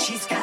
Try to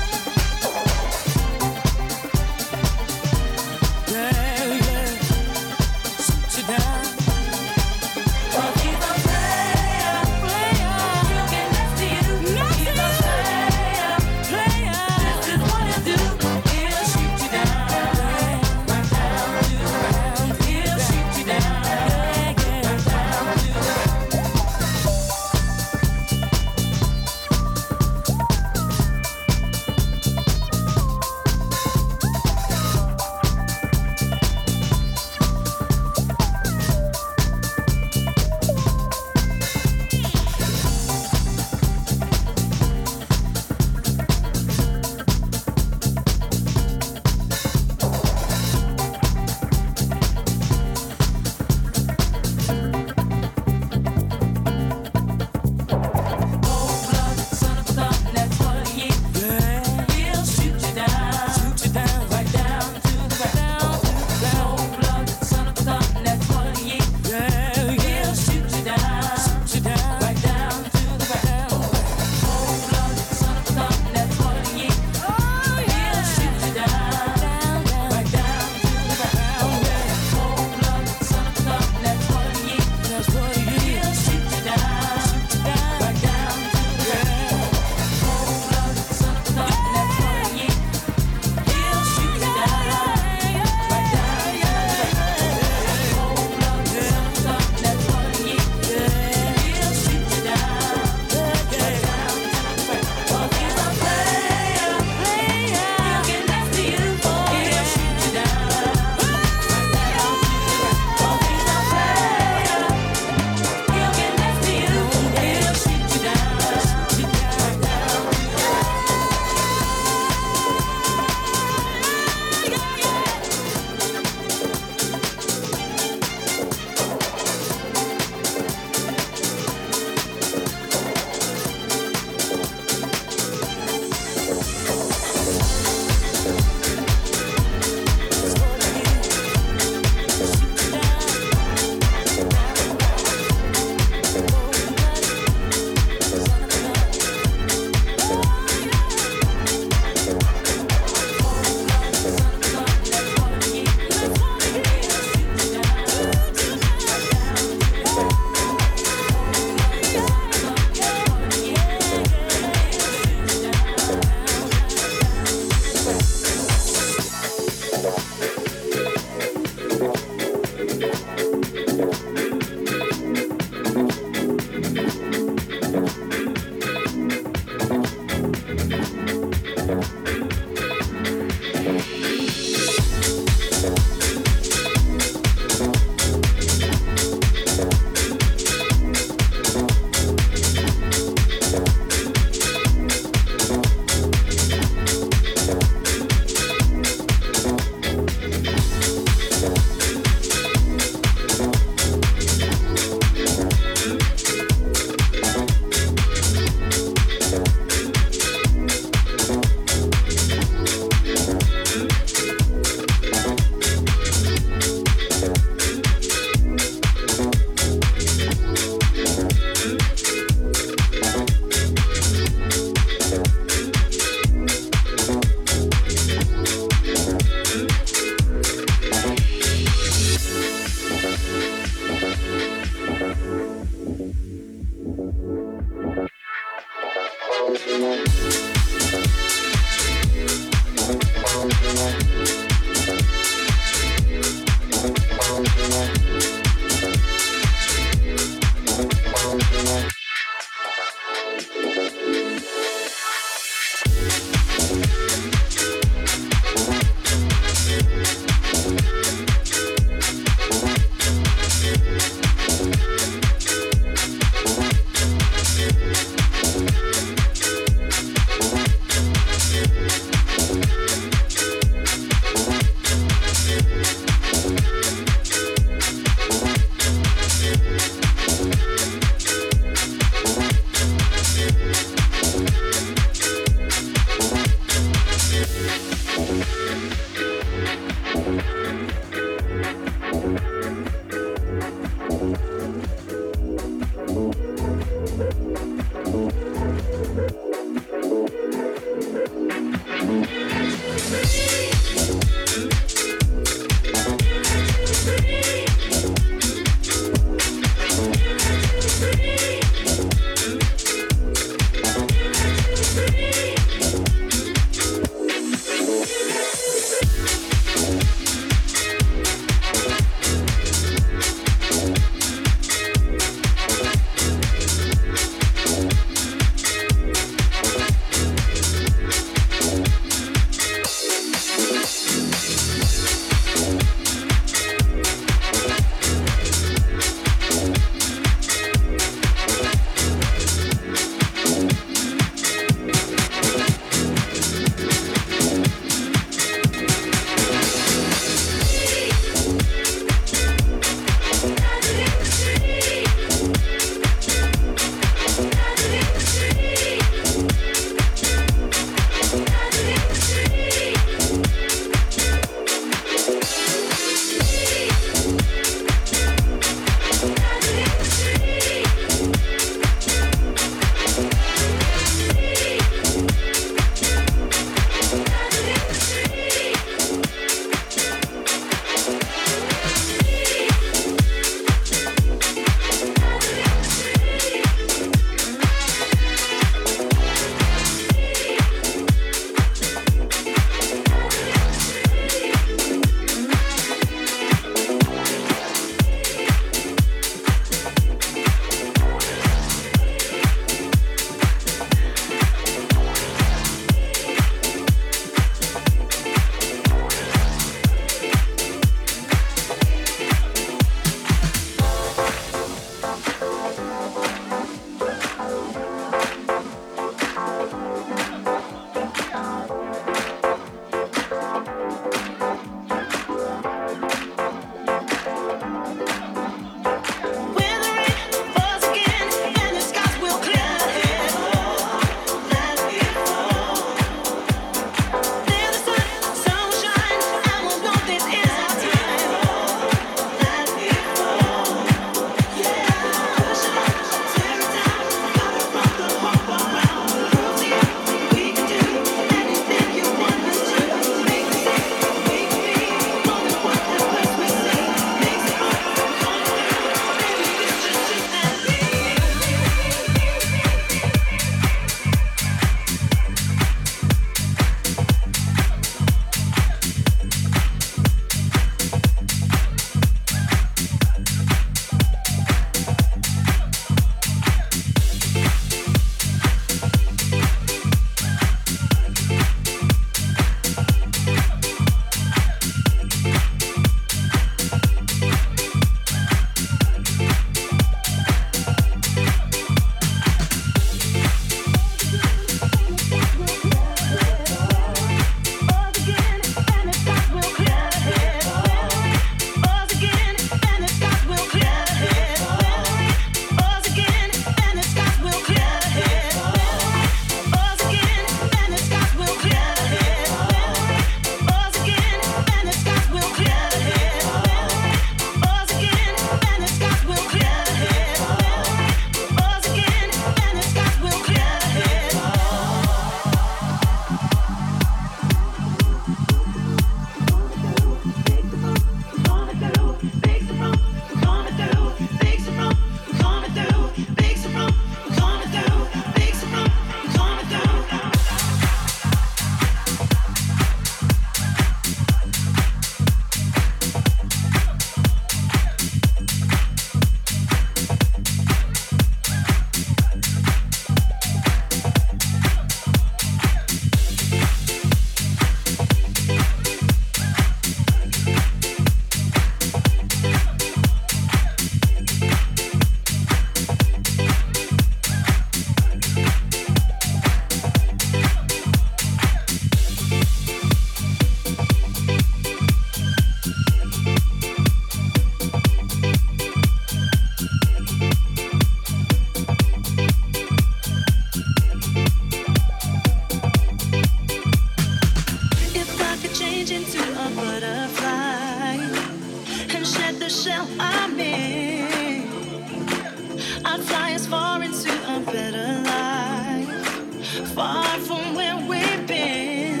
fly far into a better life, far from where we've been.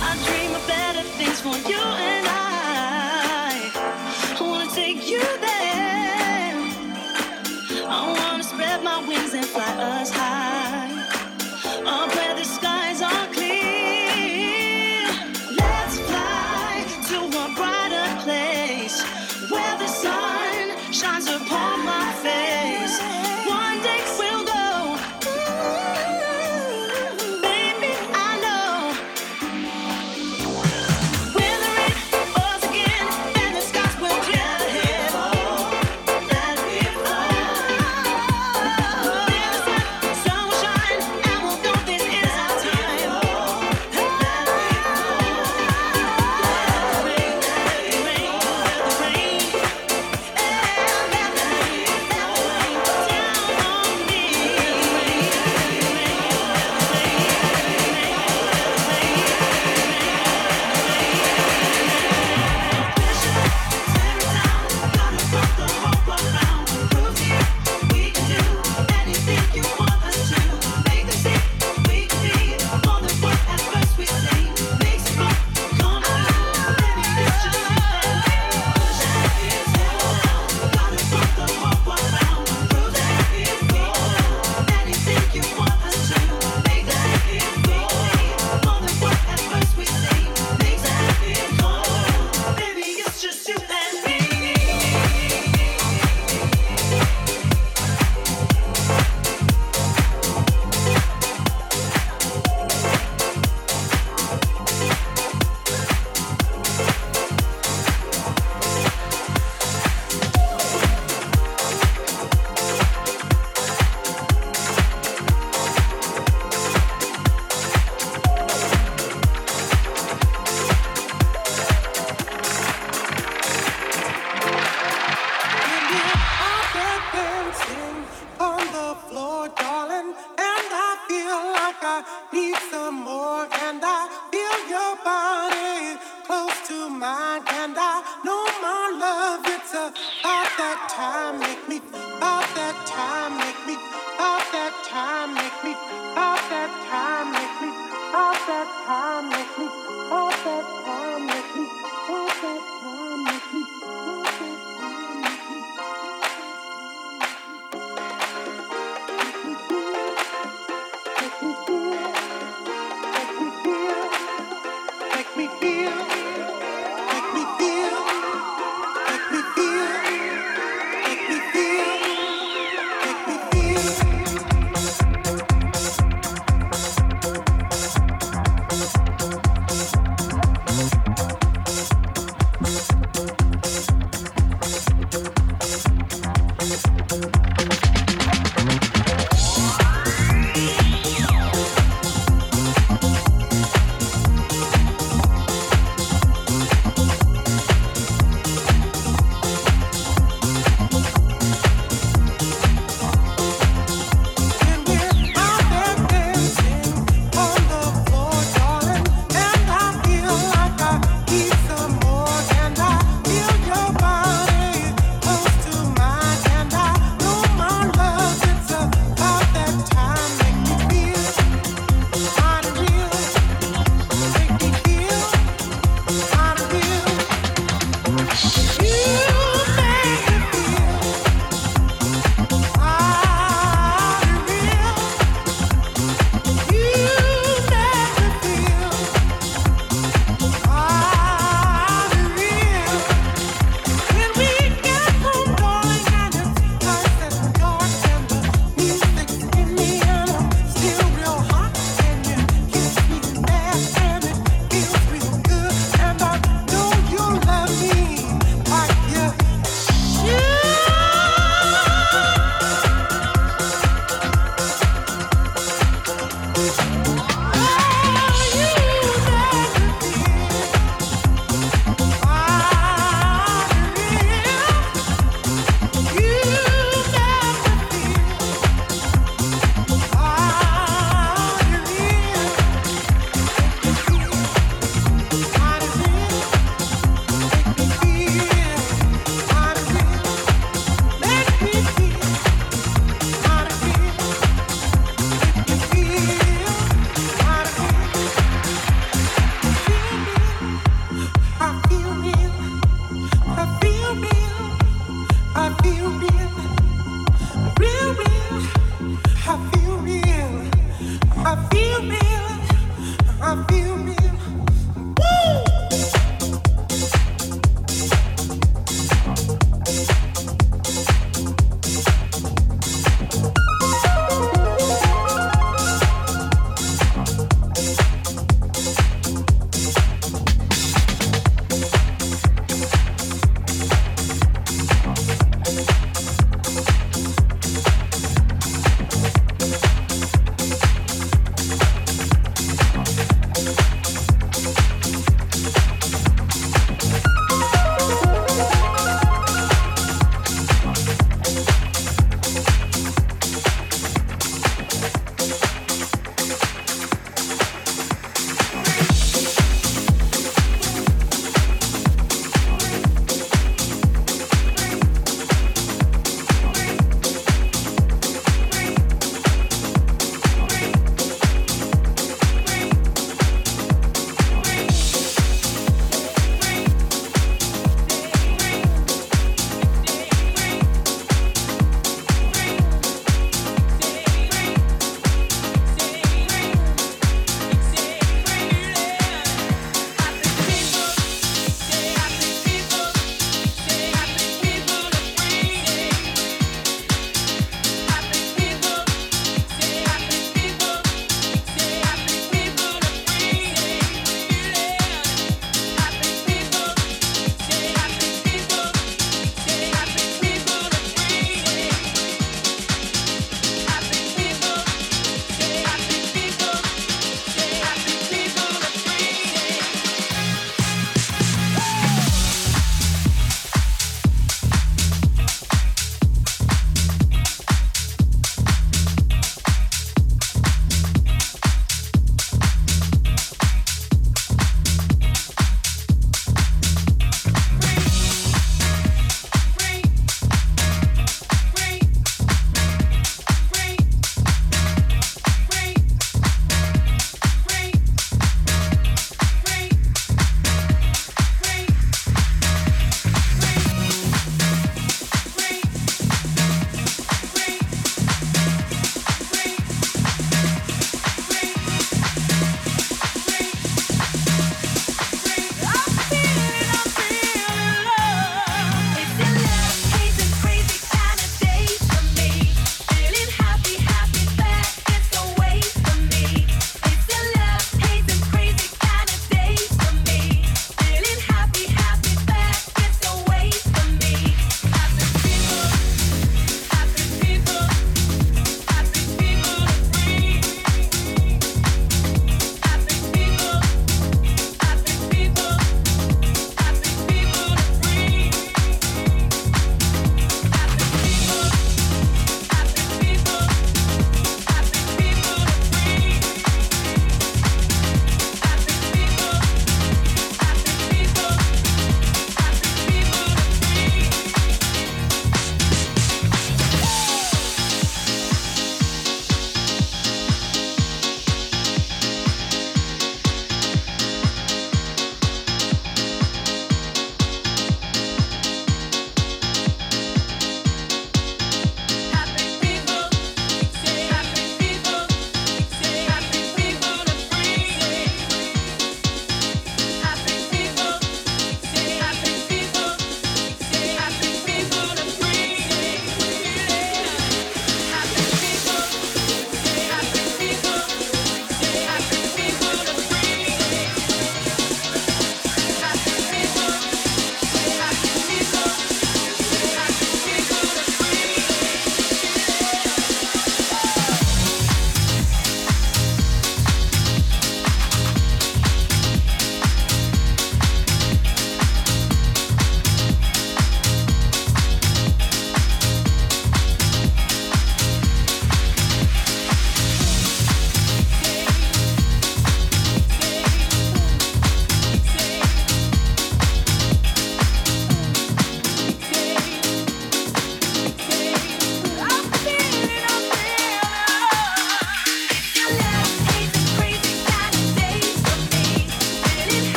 I dream of better things for you and I. I wanna take you there. I wanna spread my wings and fly us high.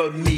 but me.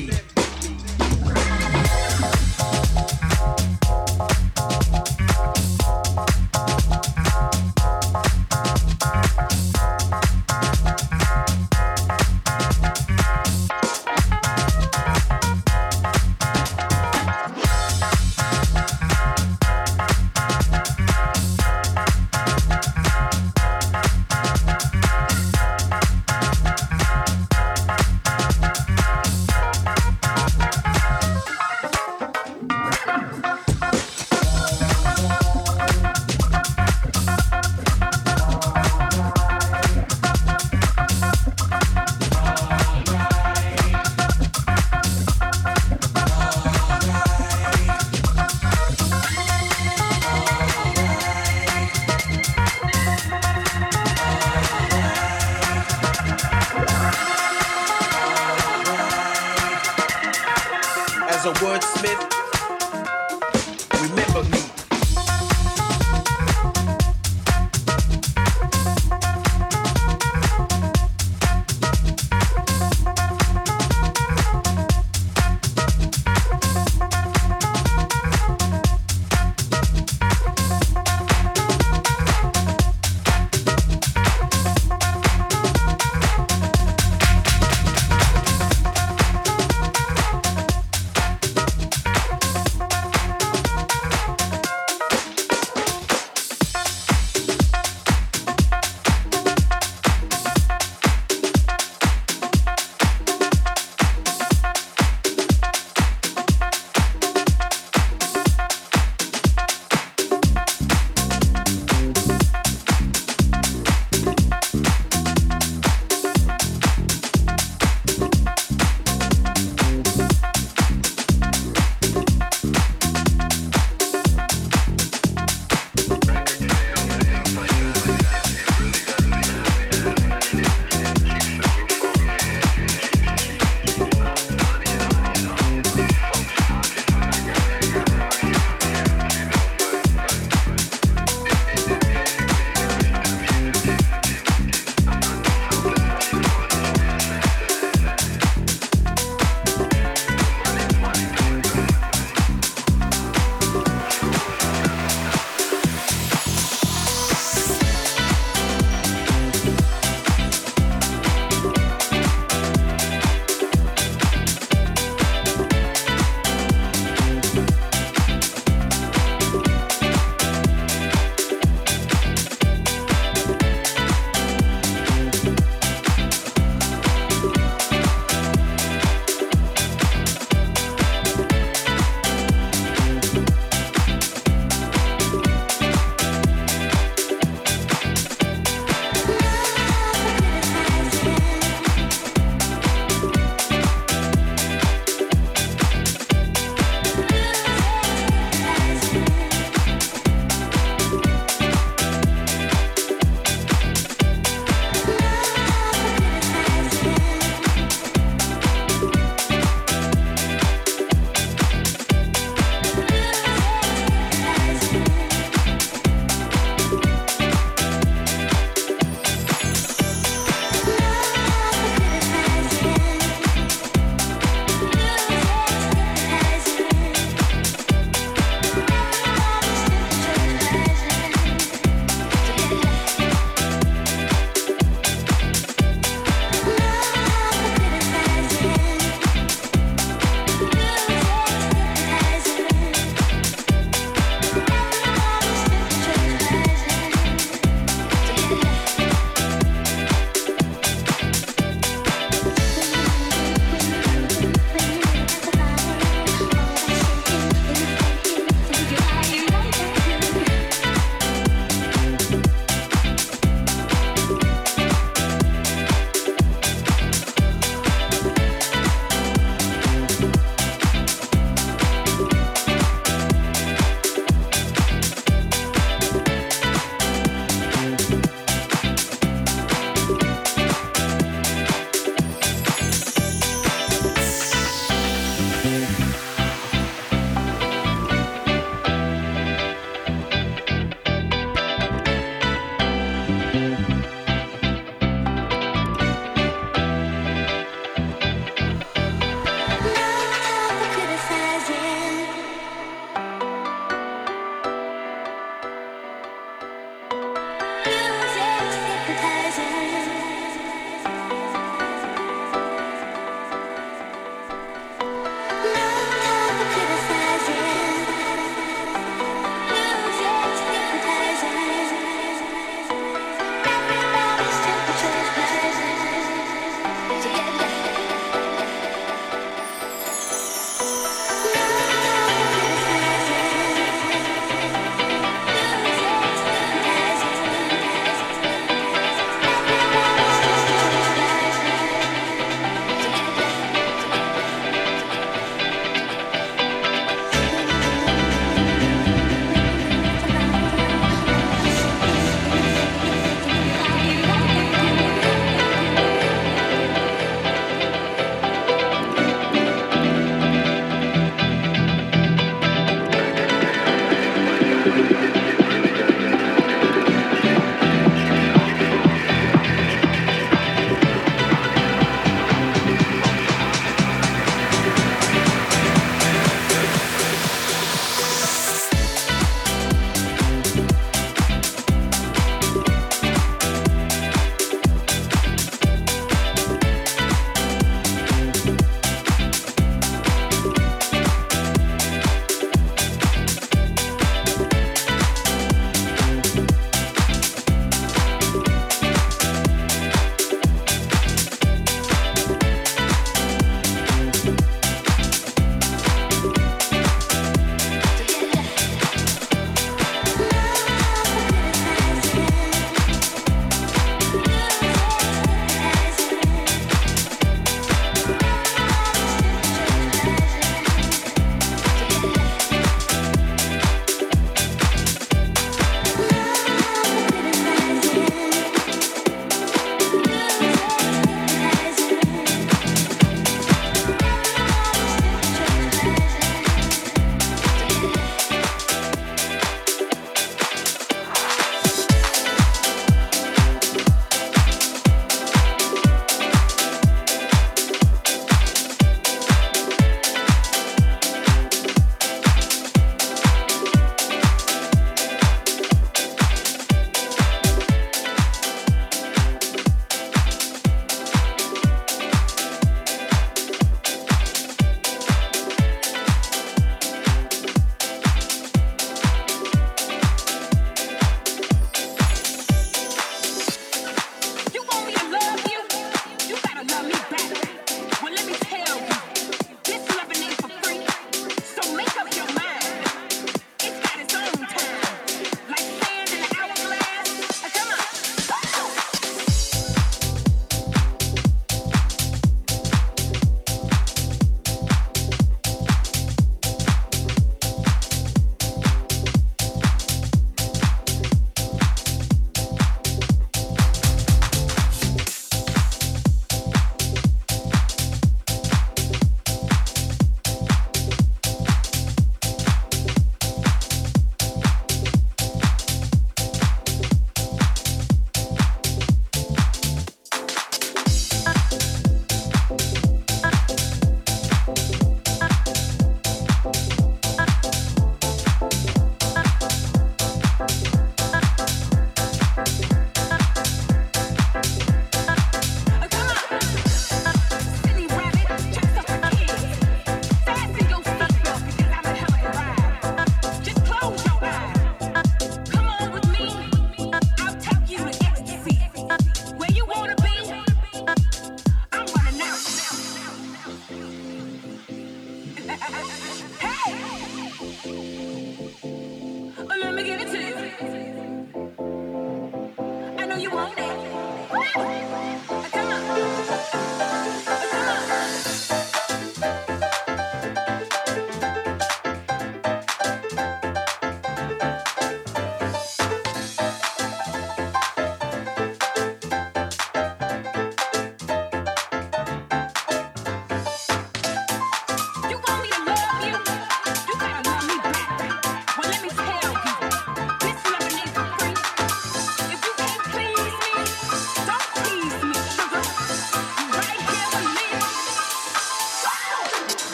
Thank you.